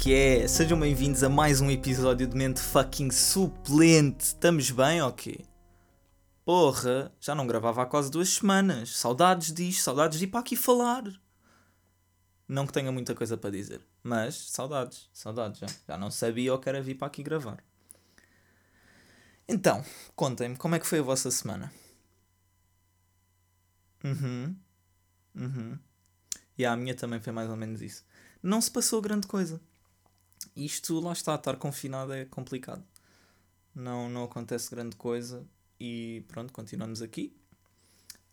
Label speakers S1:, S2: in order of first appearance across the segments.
S1: que é? Sejam bem-vindos a mais um episódio de Mente Fucking Suplente. Estamos bem ou quê? Porra, já não gravava há quase duas semanas. Saudades disto, saudades de ir para aqui falar. Não que tenha muita coisa para dizer, mas saudades, saudades já. Já não sabia o que era vir para aqui gravar. Então, contem-me, como é que foi a vossa semana? Uhum. Uhum. E a minha também foi mais ou menos isso. Não se passou grande coisa. Isto, lá está, estar confinado é complicado. Não, não acontece grande coisa e pronto, continuamos aqui.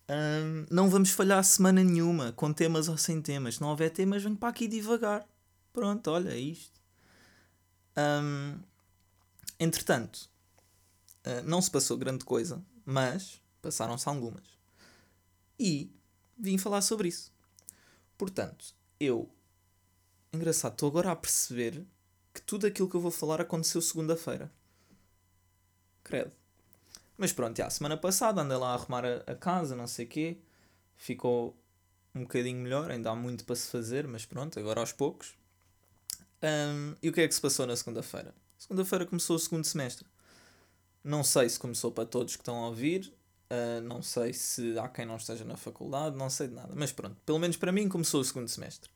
S1: Um, não vamos falhar semana nenhuma, com temas ou sem temas. Se não houver temas, venho para aqui devagar. Pronto, olha, isto. Um, entretanto, uh, não se passou grande coisa, mas passaram-se algumas. E vim falar sobre isso. Portanto, eu. Engraçado, estou agora a perceber que tudo aquilo que eu vou falar aconteceu segunda-feira. Credo. Mas pronto, já, semana passada andei lá a arrumar a, a casa, não sei o quê. Ficou um bocadinho melhor, ainda há muito para se fazer, mas pronto, agora aos poucos. Um, e o que é que se passou na segunda-feira? Segunda-feira começou o segundo semestre. Não sei se começou para todos que estão a ouvir, uh, não sei se há quem não esteja na faculdade, não sei de nada, mas pronto, pelo menos para mim começou o segundo semestre.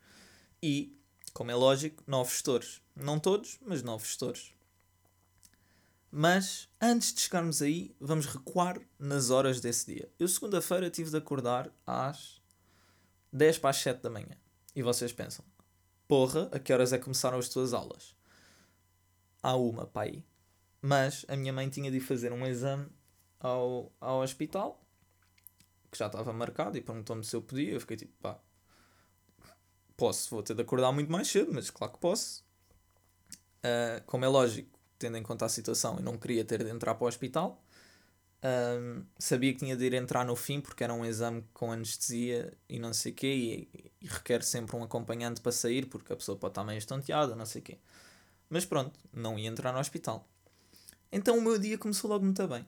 S1: E, como é lógico, novos gestores. Não todos, mas novos gestores. Mas antes de chegarmos aí, vamos recuar nas horas desse dia. Eu, segunda-feira, tive de acordar às 10 para as 7 da manhã. E vocês pensam, porra, a que horas é que começaram as tuas aulas? Há uma, pai. Mas a minha mãe tinha de fazer um exame ao, ao hospital, que já estava marcado, e perguntou-me se eu podia. Eu fiquei tipo, pá, posso, vou ter de acordar muito mais cedo, mas claro que posso. Uh, como é lógico, tendo em conta a situação, eu não queria ter de entrar para o hospital. Um, sabia que tinha de ir entrar no fim porque era um exame com anestesia e não sei o quê e, e, requer sempre um acompanhante para sair porque a pessoa pode estar meio estonteada, não sei o quê. Mas pronto, não ia entrar no hospital. Então o meu dia começou logo muito bem.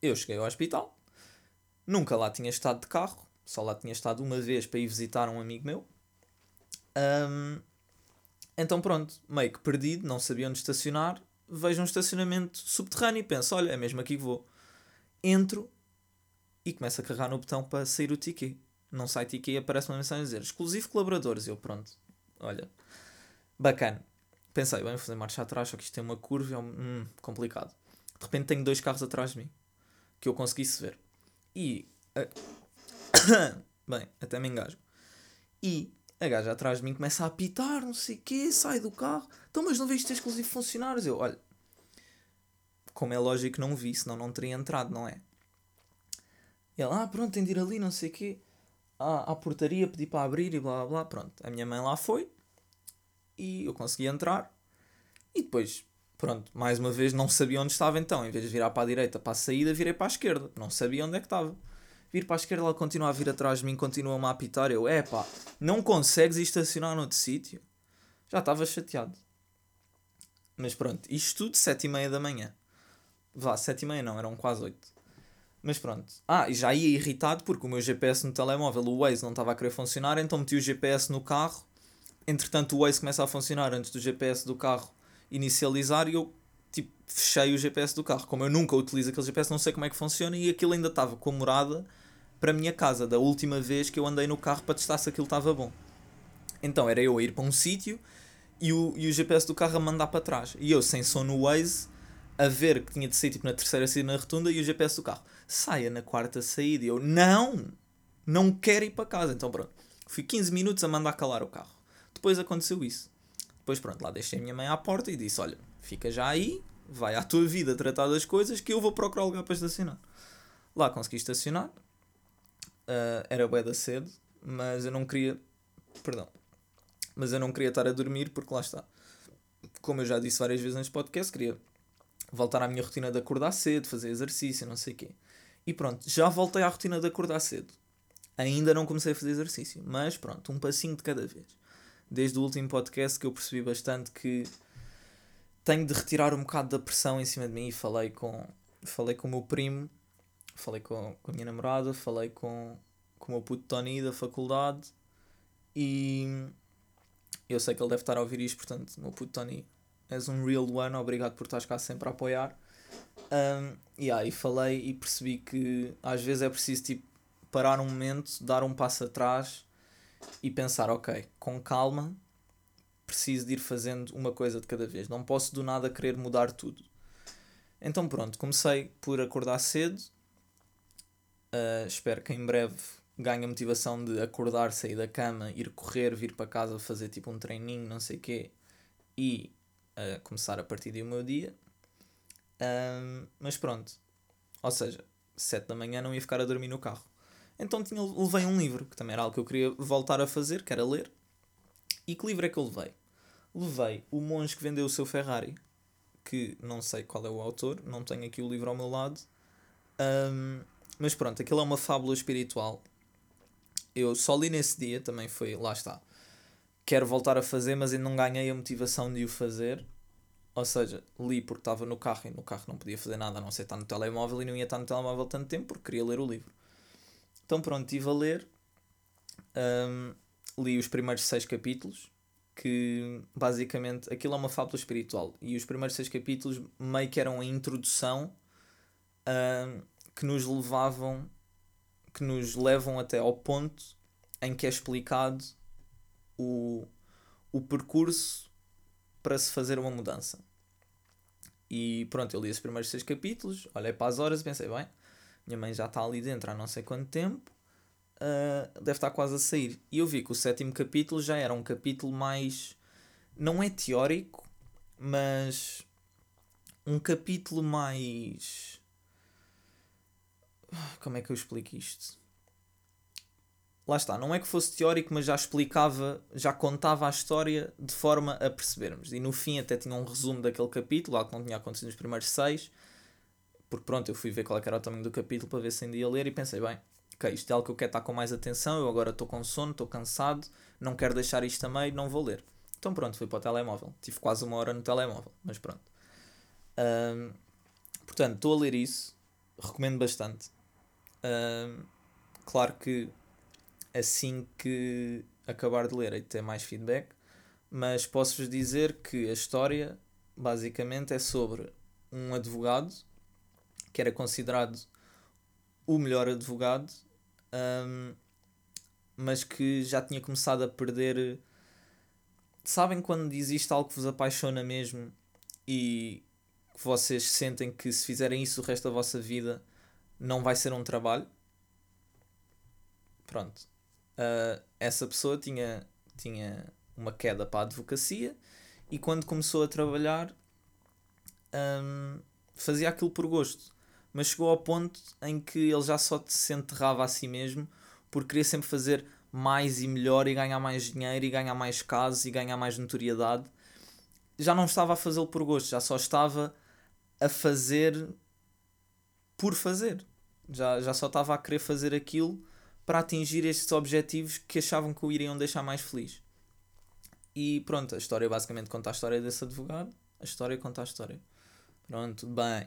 S1: Eu cheguei ao hospital, nunca lá tinha estado de carro, só lá tinha estado uma vez para ir visitar um amigo meu. Um, então pronto, meio que perdido, não sabia onde estacionar, vejo um estacionamento subterrâneo e penso, olha, é mesmo aqui que vou. Entro e começo a carregar no botão para sair o ticket. Não sai ticket e aparece uma mensagem a dizer exclusivo colaboradores. Eu pronto, olha, bacana. Pensei, vou fazer marcha atrás, só que isto tem uma curva, é um, hum, complicado. De repente tenho dois carros atrás de mim, que eu conseguisse ver. E, uh, bem, até me engajo. E a gaja atrás de mim começa a apitar, não sei o quê, sai do carro. Então, mas não viste exclusivo funcionários? Eu, olha, como é lógico que não vi, senão não teria entrado, não é? E ela, ah, pronto, tem de ir ali, não sei o quê. Ah, à portaria, pedi para abrir e blá blá blá. Pronto, a minha mãe lá foi e eu consegui entrar. E depois, pronto, mais uma vez não sabia onde estava então. Em vez de virar para a direita para a saída, virei para a esquerda. Não sabia onde é que estava vir para a esquerda, ela continua a vir atrás de mim, continua-me a apitar. Eu, é pá, não consegues estacionar noutro sítio? Já estava chateado. Mas pronto, isto tudo sete e meia da manhã. Vá, sete e meia não, eram quase oito. Mas pronto. Ah, já ia irritado porque o meu GPS no telemóvel, o Waze, não estava a querer funcionar, então meti o GPS no carro. Entretanto, o Waze começa a funcionar antes do GPS do carro inicializar e eu tipo, fechei o GPS do carro. Como eu nunca utilizo aquele GPS, não sei como é que funciona e aquilo ainda estava com a morada para a minha casa, da última vez que eu andei no carro para testar se aquilo estava bom. Então era eu a ir para um sítio e o, e o GPS do carro a mandar para trás. E eu, sem som no Waze, a ver que tinha de sair tipo, na terceira saída na rotunda e o GPS do carro. Saia na quarta saída. E eu, não! Não quero ir para casa. Então pronto. Fui 15 minutos a mandar calar o carro. Depois aconteceu isso. Depois pronto, lá deixei a minha mãe à porta e disse, olha, fica já aí, vai à tua vida tratar das coisas que eu vou procurar lugar para estacionar. Lá consegui estacionar, uh, era bué da cedo, mas eu não queria. Perdão. Mas eu não queria estar a dormir porque lá está. Como eu já disse várias vezes neste podcast, queria voltar à minha rotina de acordar cedo, fazer exercício, não sei o quê. E pronto, já voltei à rotina de acordar cedo. Ainda não comecei a fazer exercício, mas pronto, um passinho de cada vez. Desde o último podcast que eu percebi bastante que tenho de retirar um bocado da pressão em cima de mim e falei com, falei com o meu primo falei com, com a minha namorada, falei com, com o meu puto Tony da faculdade e, Eu sei que ele deve estar a ouvir isto, portanto, meu puto Tony, és um real one, obrigado por estás cá sempre a apoiar. Um, e aí falei e percebi que às vezes é preciso tipo, parar um momento, dar um passo atrás e pensar, ok, com calma, preciso de ir fazendo uma coisa de cada vez. Não posso do nada querer mudar tudo. Então pronto, comecei por acordar cedo. Uh, espero que em breve ganhe a motivação de acordar, sair da cama, ir correr, vir para casa, fazer tipo um treininho, não sei o quê, e uh, começar a partir do meu dia. Uh, mas pronto, ou seja, 7 da manhã não ia ficar a dormir no carro. Então tinha, levei um livro, que também era algo que eu queria voltar a fazer, que era ler. E que livro é que eu levei? Levei O Monge que Vendeu o Seu Ferrari, que não sei qual é o autor, não tenho aqui o livro ao meu lado. Um, mas pronto, aquilo é uma fábula espiritual. Eu só li nesse dia, também foi, lá está. Quero voltar a fazer, mas ainda não ganhei a motivação de o fazer. Ou seja, li porque estava no carro e no carro não podia fazer nada a não ser estar no telemóvel e não ia estar no telemóvel tanto tempo porque queria ler o livro. Então pronto, estive a ler. Um, li os primeiros seis capítulos. Que basicamente aquilo é uma fábula espiritual. E os primeiros seis capítulos meio que eram a introdução um, que nos levavam, que nos levam até ao ponto em que é explicado o, o percurso para se fazer uma mudança. E pronto, eu li os primeiros seis capítulos, olhei para as horas e pensei, bem, minha mãe já está ali dentro há não sei quanto tempo, uh, deve estar quase a sair. E eu vi que o sétimo capítulo já era um capítulo mais. não é teórico, mas. um capítulo mais. Como é que eu explico isto? Lá está, não é que fosse teórico, mas já explicava, já contava a história de forma a percebermos. E no fim até tinha um resumo daquele capítulo, algo que não tinha acontecido nos primeiros seis porque pronto, eu fui ver qual é era o tamanho do capítulo para ver se ainda ia ler e pensei, bem, ok, isto é algo que eu quero estar com mais atenção, eu agora estou com sono, estou cansado, não quero deixar isto a meio, não vou ler. Então pronto, fui para o telemóvel. Tive quase uma hora no telemóvel, mas pronto. Um, portanto, estou a ler isso, recomendo bastante. Um, claro que assim que acabar de ler, de ter mais feedback, mas posso-vos dizer que a história basicamente é sobre um advogado que era considerado o melhor advogado, um, mas que já tinha começado a perder. Sabem quando existe algo que vos apaixona mesmo e que vocês sentem que se fizerem isso o resto da vossa vida não vai ser um trabalho? Pronto. Uh, essa pessoa tinha, tinha uma queda para a advocacia e quando começou a trabalhar um, fazia aquilo por gosto mas chegou ao ponto em que ele já só se enterrava a si mesmo por querer sempre fazer mais e melhor e ganhar mais dinheiro e ganhar mais casos e ganhar mais notoriedade. Já não estava a fazê-lo por gosto, já só estava a fazer por fazer. Já, já só estava a querer fazer aquilo para atingir estes objetivos que achavam que o iriam deixar mais feliz. E pronto, a história basicamente conta a história desse advogado. A história conta a história. Pronto, bem.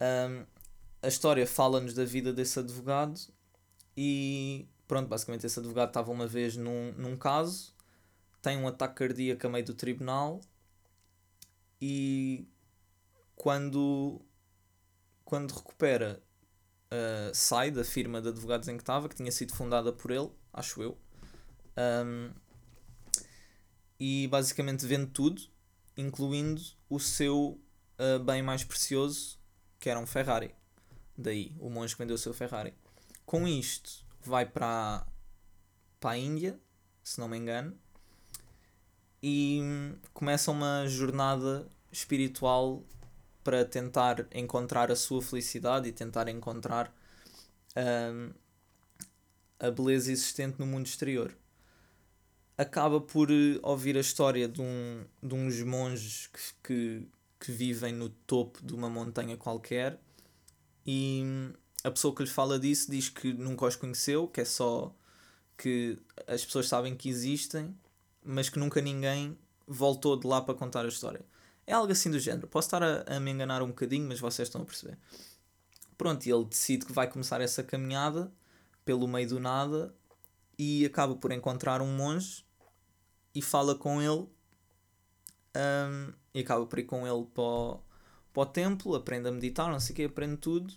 S1: Um, a história fala-nos da vida desse advogado e pronto, basicamente esse advogado estava uma vez num, num caso, tem um ataque cardíaco a meio do tribunal e quando, quando recupera uh, sai da firma de advogados em que estava, que tinha sido fundada por ele, acho eu. Um, e basicamente vende tudo, incluindo o seu uh, bem mais precioso, que era um Ferrari. Daí, o monge vendeu o seu Ferrari. Com isto, vai para, para a Índia, se não me engano, e começa uma jornada espiritual para tentar encontrar a sua felicidade e tentar encontrar um, a beleza existente no mundo exterior. Acaba por eh, ouvir a história de, um, de uns monges que, que que vivem no topo de uma montanha qualquer e a pessoa que lhe fala disso diz que nunca os conheceu, que é só que as pessoas sabem que existem, mas que nunca ninguém voltou de lá para contar a história. É algo assim do género. Posso estar a, a me enganar um bocadinho, mas vocês estão a perceber. Pronto, ele decide que vai começar essa caminhada pelo meio do nada e acaba por encontrar um monge e fala com ele um, e acaba por ir com ele para o, para o templo, aprende a meditar, não sei o que, aprende tudo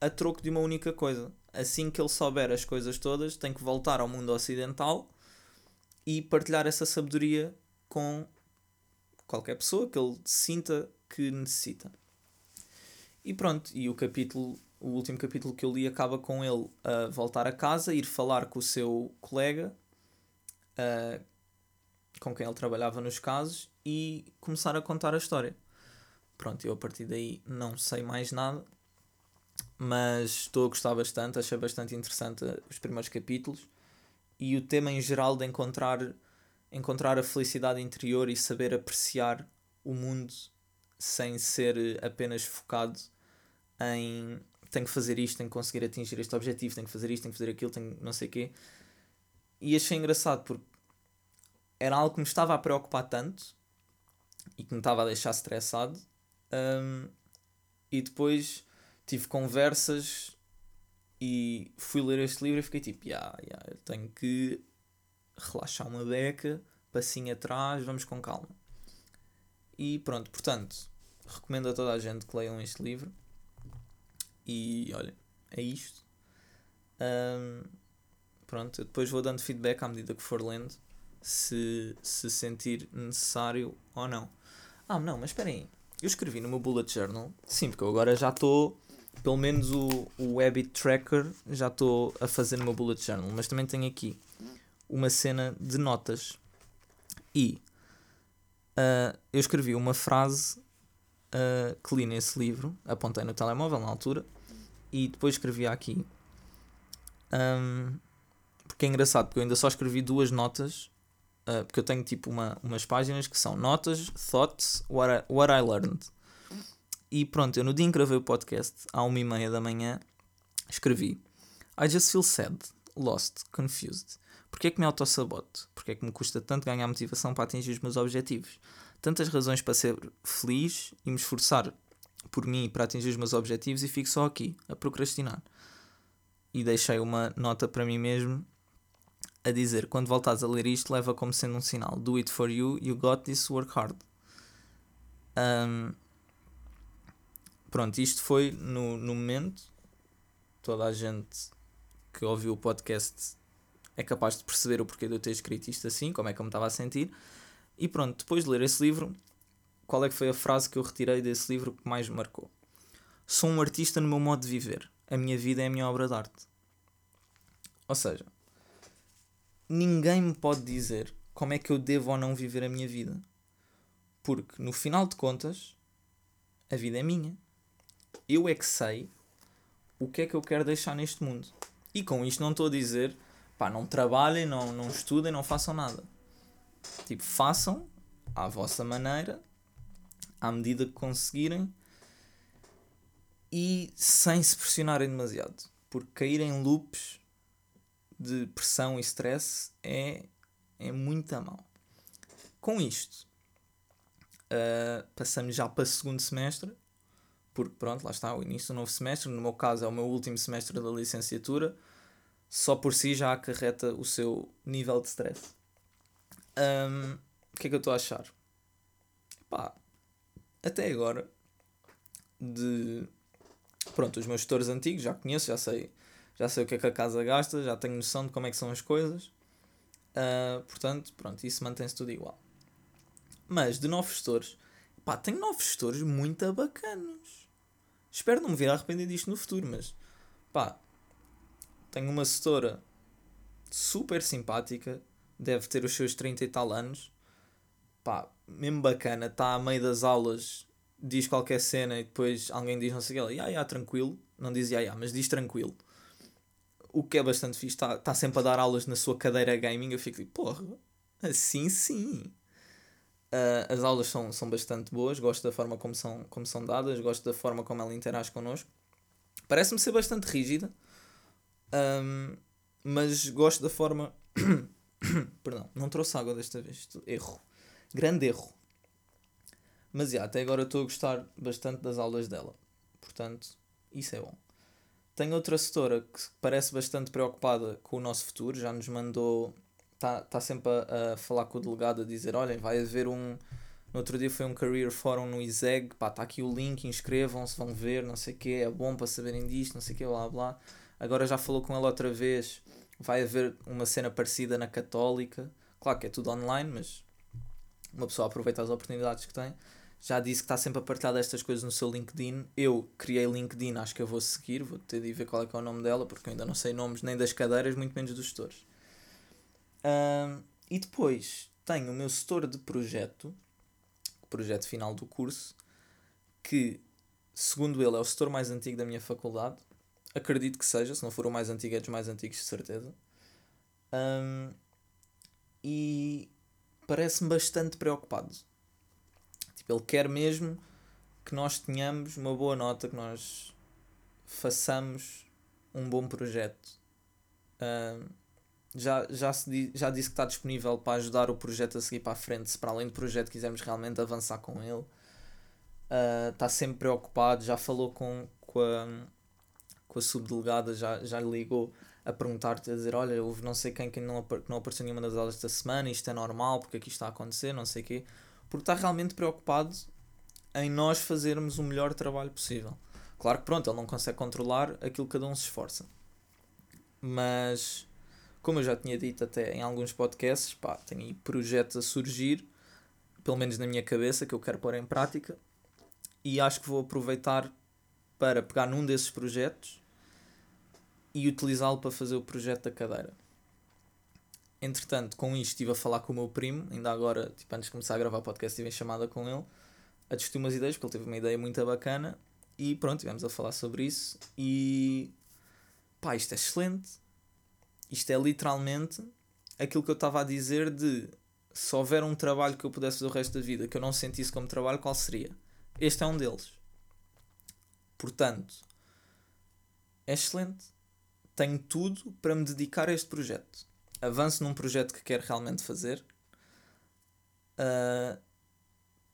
S1: a troco de uma única coisa. Assim que ele souber as coisas todas, tem que voltar ao mundo ocidental e partilhar essa sabedoria com qualquer pessoa que ele sinta que necessita. E pronto, e o capítulo, o último capítulo que eu li acaba com ele a voltar a casa, ir falar com o seu colega, uh, com quem ele trabalhava nos casos, e começar a contar a história. Pronto, eu a partir daí não sei mais nada, mas estou a gostar bastante, achei bastante interessante os primeiros capítulos e o tema em geral de encontrar, encontrar a felicidade interior e saber apreciar o mundo sem ser apenas focado em tenho que fazer isto, tenho que conseguir atingir este objetivo, tenho que fazer isto, tenho que fazer aquilo, tenho não sei o quê. E achei engraçado porque era algo que me estava a preocupar tanto e que me estava a deixar estressado. Um, e depois tive conversas e fui ler este livro e fiquei tipo, yeah, yeah, eu tenho que relaxar uma beca, passinho atrás, vamos com calma. E pronto, portanto, recomendo a toda a gente que leiam este livro. E olha, é isto. Um, pronto, eu depois vou dando feedback à medida que for lendo, se, se sentir necessário ou não. Ah, não, mas esperem Eu escrevi no meu bullet journal, sim, porque eu agora já estou pelo menos o, o habit tracker já estou a fazer no meu bullet journal, mas também tenho aqui uma cena de notas. E uh, eu escrevi uma frase uh, que li nesse livro, apontei no telemóvel na altura, e depois escrevi aqui. Um, porque é engraçado, porque eu ainda só escrevi duas notas, uh, porque eu tenho tipo uma, umas páginas que são notas, thoughts, what I, what I learned. E pronto, eu no dia em que gravei o podcast, à uma e meia da manhã, escrevi I just feel sad, lost, confused. Porquê é que me autossaboto? Porquê é que me custa tanto ganhar motivação para atingir os meus objetivos? Tantas razões para ser feliz e me esforçar por mim para atingir os meus objetivos e fico só aqui, a procrastinar. E deixei uma nota para mim mesmo a dizer: quando voltares a ler isto, leva como sendo um sinal. Do it for you, you got this, work hard. Um, pronto, isto foi no, no momento. Toda a gente que ouviu o podcast é capaz de perceber o porquê de eu ter escrito isto assim, como é que eu me estava a sentir. E pronto, depois de ler esse livro, qual é que foi a frase que eu retirei desse livro que mais me marcou? Sou um artista no meu modo de viver. A minha vida é a minha obra de arte. Ou seja, ninguém me pode dizer como é que eu devo ou não viver a minha vida. Porque, no final de contas, a vida é minha eu é que sei o que é que eu quero deixar neste mundo. E com isto não estou a dizer, pá, não trabalhem, não, não estudem, não façam nada. Tipo, façam à vossa maneira, à medida que conseguirem e sem se pressionarem demasiado. Porque cair em loops de pressão e stress é, é muito a mal. Com isto, uh, passamos já para o segundo semestre porque pronto, lá está, o início do novo semestre, no meu caso é o meu último semestre da licenciatura, só por si já acarreta o seu nível de stress. Um, o que é que eu estou a achar? Pá, até agora, de. Pronto, os meus gestores antigos já conheço, já sei, já sei o que é que a casa gasta, já tenho noção de como é que são as coisas. Uh, portanto, pronto, isso mantém-se tudo igual. Mas de novos gestores, pá, tenho novos gestores muito bacanos. Espero não me vir a arrepender disto no futuro, mas pá, tenho uma setora super simpática, deve ter os seus 30 e tal anos, pá, mesmo bacana, está a meio das aulas, diz qualquer cena e depois alguém diz não sei o que, ya, ya, tranquilo, não diz ya, ya, mas diz tranquilo. O que é bastante fixe, está tá sempre a dar aulas na sua cadeira gaming, eu fico tipo, porra, assim sim. Uh, as aulas são, são bastante boas, gosto da forma como são, como são dadas, gosto da forma como ela interage connosco. Parece-me ser bastante rígida, um, mas gosto da forma. Perdão, não trouxe água desta vez. Erro. Grande erro. Mas já, até agora estou a gostar bastante das aulas dela. Portanto, isso é bom. Tenho outra setora que parece bastante preocupada com o nosso futuro, já nos mandou está tá sempre a, a, falar com o delegado a dizer: olhem, vai haver um. No outro dia foi um Career Forum no ISEG, está aqui o link, inscrevam-se, vão ver, não sei o quê, é bom para saberem disto, não sei o quê, blá blá. Agora já falou com ele outra vez, vai haver uma cena parecida na Católica. Claro que é tudo online, mas uma pessoa aproveita as oportunidades que tem. Já disse que está sempre a partilhar destas coisas no seu LinkedIn. Eu criei LinkedIn, acho que eu vou seguir, vou ter de ver qual é, que é o nome dela, porque eu ainda não sei nomes nem das cadeiras, muito menos dos gestores. Um, e depois tenho o meu setor de projeto, o projeto final do curso, que, segundo ele, é o setor mais antigo da minha faculdade. Acredito que seja, se não for o mais antigo, é dos mais antigos, de certeza. Um, e parece-me bastante preocupado. Tipo, ele quer mesmo que nós tenhamos uma boa nota, que nós façamos um bom projeto. Um, já, já, se, já disse que está disponível para ajudar o projeto a seguir para a frente, se para além do projeto quisermos realmente avançar com ele. Uh, está sempre preocupado, já falou com, com, a, com a subdelegada, já, já ligou a perguntar-te, a dizer, olha, houve não sei quem que não, que não apareceu nenhuma das aulas esta semana, isto é normal, porque aqui está a acontecer, não sei o quê. Porque está realmente preocupado em nós fazermos o melhor trabalho possível. Claro que pronto, ele não consegue controlar aquilo que cada um se esforça. Mas como eu já tinha dito até em alguns podcasts, pá, tenho aí projetos a surgir, pelo menos na minha cabeça, que eu quero pôr em prática, e acho que vou aproveitar para pegar num desses projetos e utilizá-lo para fazer o projeto da cadeira. Entretanto, com isto estive a falar com o meu primo, ainda agora, tipo, antes de começar a gravar o podcast, estive em chamada com ele, a discutir umas ideias, porque ele teve uma ideia muito bacana, e pronto, estivemos a falar sobre isso, e pá, isto é excelente, isto é literalmente aquilo que eu estava a dizer de se houver um trabalho que eu pudesse fazer o resto da vida que eu não sentisse como trabalho, qual seria? Este é um deles. Portanto, é excelente. Tenho tudo para me dedicar a este projeto. Avanço num projeto que quero realmente fazer.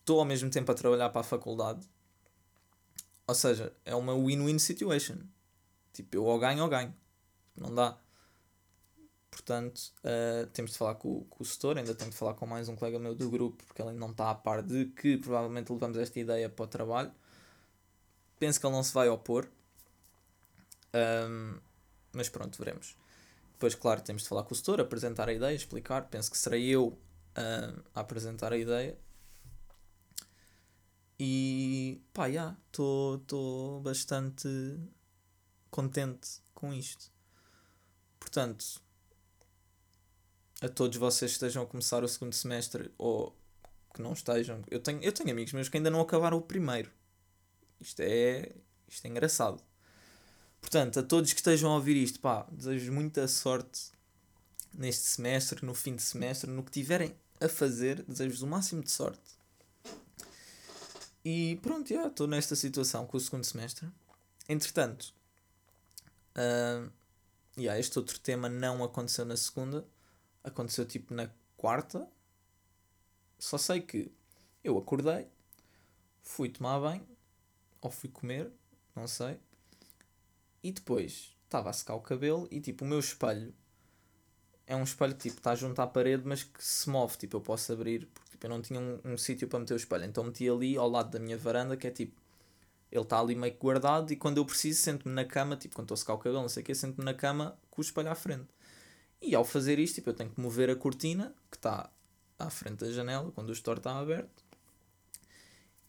S1: Estou uh, ao mesmo tempo a trabalhar para a faculdade. Ou seja, é uma win-win situation. Tipo, eu ou ganho ou ganho. Não dá. Portanto, uh, temos de falar com, com o setor, ainda tenho de falar com mais um colega meu do grupo, porque ele não está a par de que provavelmente levamos esta ideia para o trabalho. Penso que ele não se vai opor. Um, mas pronto, veremos. Depois, claro, temos de falar com o setor, apresentar a ideia, explicar. Penso que serei eu uh, a apresentar a ideia. E pá, já, estou bastante contente com isto. Portanto, a todos vocês que estejam a começar o segundo semestre ou que não estejam. Eu tenho, eu tenho amigos meus que ainda não acabaram o primeiro. Isto é, isto é engraçado. Portanto, a todos que estejam a ouvir isto, pá, desejo muita sorte neste semestre, no fim de semestre, no que tiverem a fazer, desejo-vos o máximo de sorte. E pronto, já estou nesta situação com o segundo semestre. Entretanto, uh, yeah, este outro tema não aconteceu na segunda Aconteceu tipo na quarta. Só sei que eu acordei, fui tomar banho, ou fui comer, não sei. E depois estava a secar o cabelo e tipo o meu espelho é um espelho que tipo, está junto à parede, mas que se move. Tipo, eu posso abrir, porque tipo, eu não tinha um, um sítio para meter o espelho. Então meti ali ao lado da minha varanda, que é tipo, ele está ali meio que guardado. E quando eu preciso, sento-me na cama, tipo, quando estou a secar o cabelo, não sei o que, sento-me na cama com o espelho à frente. E ao fazer isto, tipo, eu tenho que mover a cortina que está à frente da janela quando o store está aberto.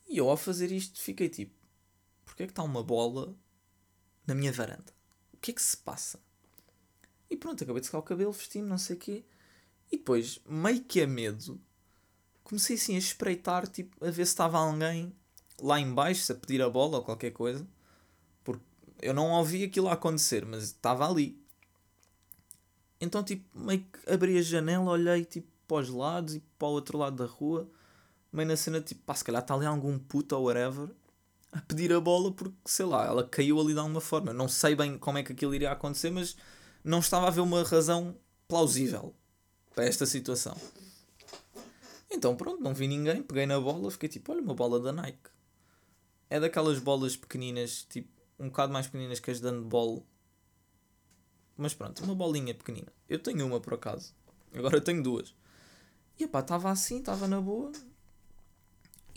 S1: E eu ao fazer isto fiquei tipo, porque é que está uma bola na minha varanda? O que é que se passa? E pronto, acabei de secar o cabelo, vesti-me, não sei o quê. E depois, meio que a medo, comecei assim a espreitar, tipo, a ver se estava alguém lá embaixo a pedir a bola ou qualquer coisa. Porque eu não ouvi aquilo acontecer, mas estava ali. Então, tipo, meio que abri a janela, olhei tipo para os lados e para o outro lado da rua, meio na cena, tipo, pá, se calhar está ali algum puto ou whatever a pedir a bola porque, sei lá, ela caiu ali de alguma forma. Não sei bem como é que aquilo iria acontecer, mas não estava a haver uma razão plausível para esta situação. Então, pronto, não vi ninguém, peguei na bola, fiquei tipo, olha, uma bola da Nike. É daquelas bolas pequeninas, tipo, um bocado mais pequeninas que as de handball mas pronto, uma bolinha pequenina. Eu tenho uma por acaso. Agora eu tenho duas. E pá, estava assim, estava na boa.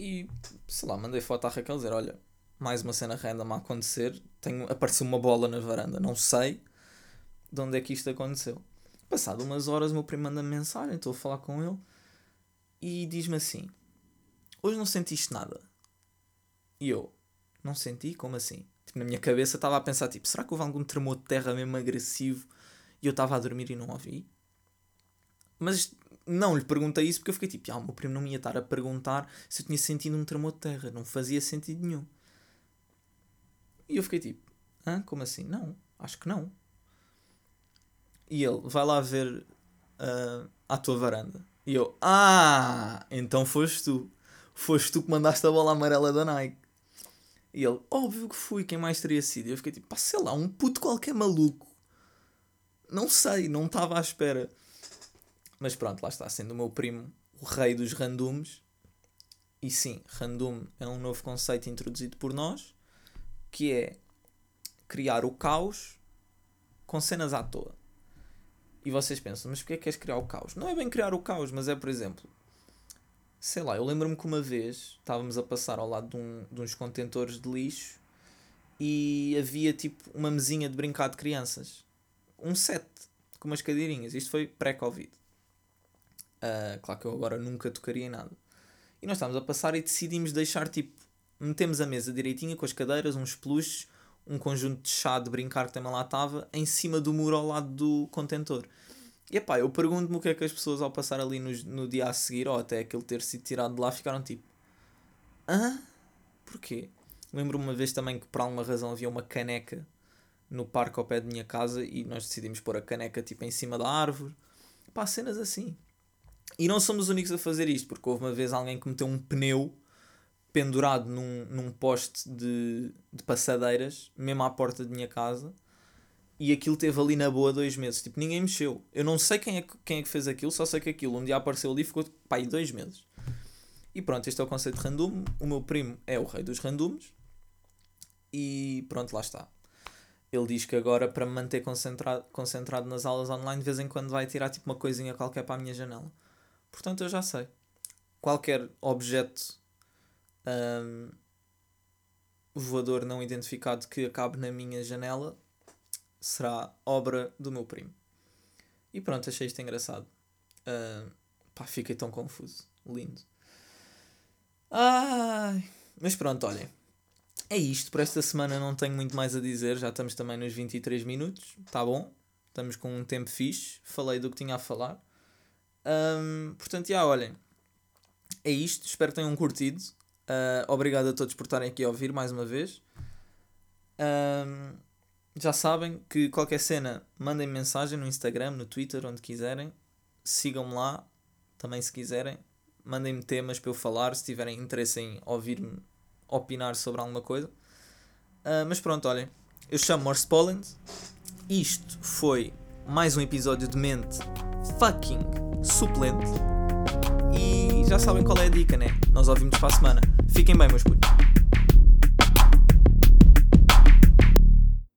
S1: E sei lá, mandei foto à Raquel dizer: Olha, mais uma cena random a acontecer. Tenho, apareceu uma bola na varanda, não sei de onde é que isto aconteceu. Passado umas horas, o meu primo manda -me mensagem, estou a falar com ele e diz-me assim: Hoje não sentiste nada? E eu: Não senti? Como assim? Tipo, na minha cabeça estava a pensar: tipo, será que houve algum tremor de terra mesmo agressivo e eu estava a dormir e não ouvi? Mas não lhe perguntei isso porque eu fiquei tipo: Ah, o meu primo não me ia estar a perguntar se eu tinha sentido um tremor de terra. Não fazia sentido nenhum. E eu fiquei tipo: Hã? Como assim? Não, acho que não. E ele, vai lá ver uh, à tua varanda. E eu, ah, então foste tu. Foste tu que mandaste a bola amarela da Nike. E ele, óbvio que fui, quem mais teria sido? E eu fiquei tipo, pá, sei lá, um puto qualquer maluco. Não sei, não estava à espera. Mas pronto, lá está, sendo o meu primo o rei dos randoms. E sim, random é um novo conceito introduzido por nós, que é criar o caos com cenas à toa. E vocês pensam, mas porquê é que queres criar o caos? Não é bem criar o caos, mas é, por exemplo, sei lá, eu lembro-me que uma vez estávamos a passar ao lado de, um, de uns contentores de lixo e havia tipo uma mesinha de brincar de crianças. Um set com umas cadeirinhas. Isto foi pré-Covid. Uh, claro que eu agora nunca tocaria em nada. E nós estávamos a passar e decidimos deixar tipo. Metemos a mesa direitinha com as cadeiras, uns peluches, um conjunto de chá de brincar que também lá estava, em cima do muro ao lado do contentor. E epá, eu pergunto-me o que é que as pessoas ao passar ali no, no dia a seguir, ou até aquele ter sido tirado de lá, ficaram tipo: Hã? Porquê? Lembro-me uma vez também que por alguma razão havia uma caneca no parque ao pé da minha casa e nós decidimos pôr a caneca tipo em cima da árvore. Pá, cenas assim. E não somos os únicos a fazer isto, porque houve uma vez alguém que meteu um pneu pendurado num, num poste de, de passadeiras, mesmo à porta de minha casa, e aquilo teve ali na boa dois meses. Tipo, ninguém mexeu. Eu não sei quem é, que, quem é que fez aquilo, só sei que aquilo um dia apareceu ali e ficou, pá, aí dois meses. E pronto, este é o conceito de random. O meu primo é o rei dos randoms. E pronto, lá está. Ele diz que agora, para me manter concentrado, concentrado nas aulas online, de vez em quando vai tirar tipo uma coisinha qualquer para a minha janela. Portanto, eu já sei. Qualquer objeto um, voador não identificado que acabe na minha janela será obra do meu primo. E pronto, achei isto engraçado. Uh, pá, fiquei tão confuso. Lindo. Ai. Mas pronto, olhem. É isto. Por esta semana não tenho muito mais a dizer. Já estamos também nos 23 minutos. Tá bom. Estamos com um tempo fixe. Falei do que tinha a falar. Um, portanto, já olhem. É isto. Espero que tenham curtido. Uh, obrigado a todos por estarem aqui a ouvir mais uma vez. Um, já sabem que qualquer cena, mandem mensagem no Instagram, no Twitter, onde quiserem. Sigam-me lá, também se quiserem. Mandem-me temas para eu falar, se tiverem interesse em ouvir-me opinar sobre alguma coisa. Uh, mas pronto, olhem. Eu chamo Morse Poland. Isto foi mais um episódio de mente fucking suplente. E já sabem qual é a dica, né? Nós ouvimos para a semana. Fiquem bem, meus putos.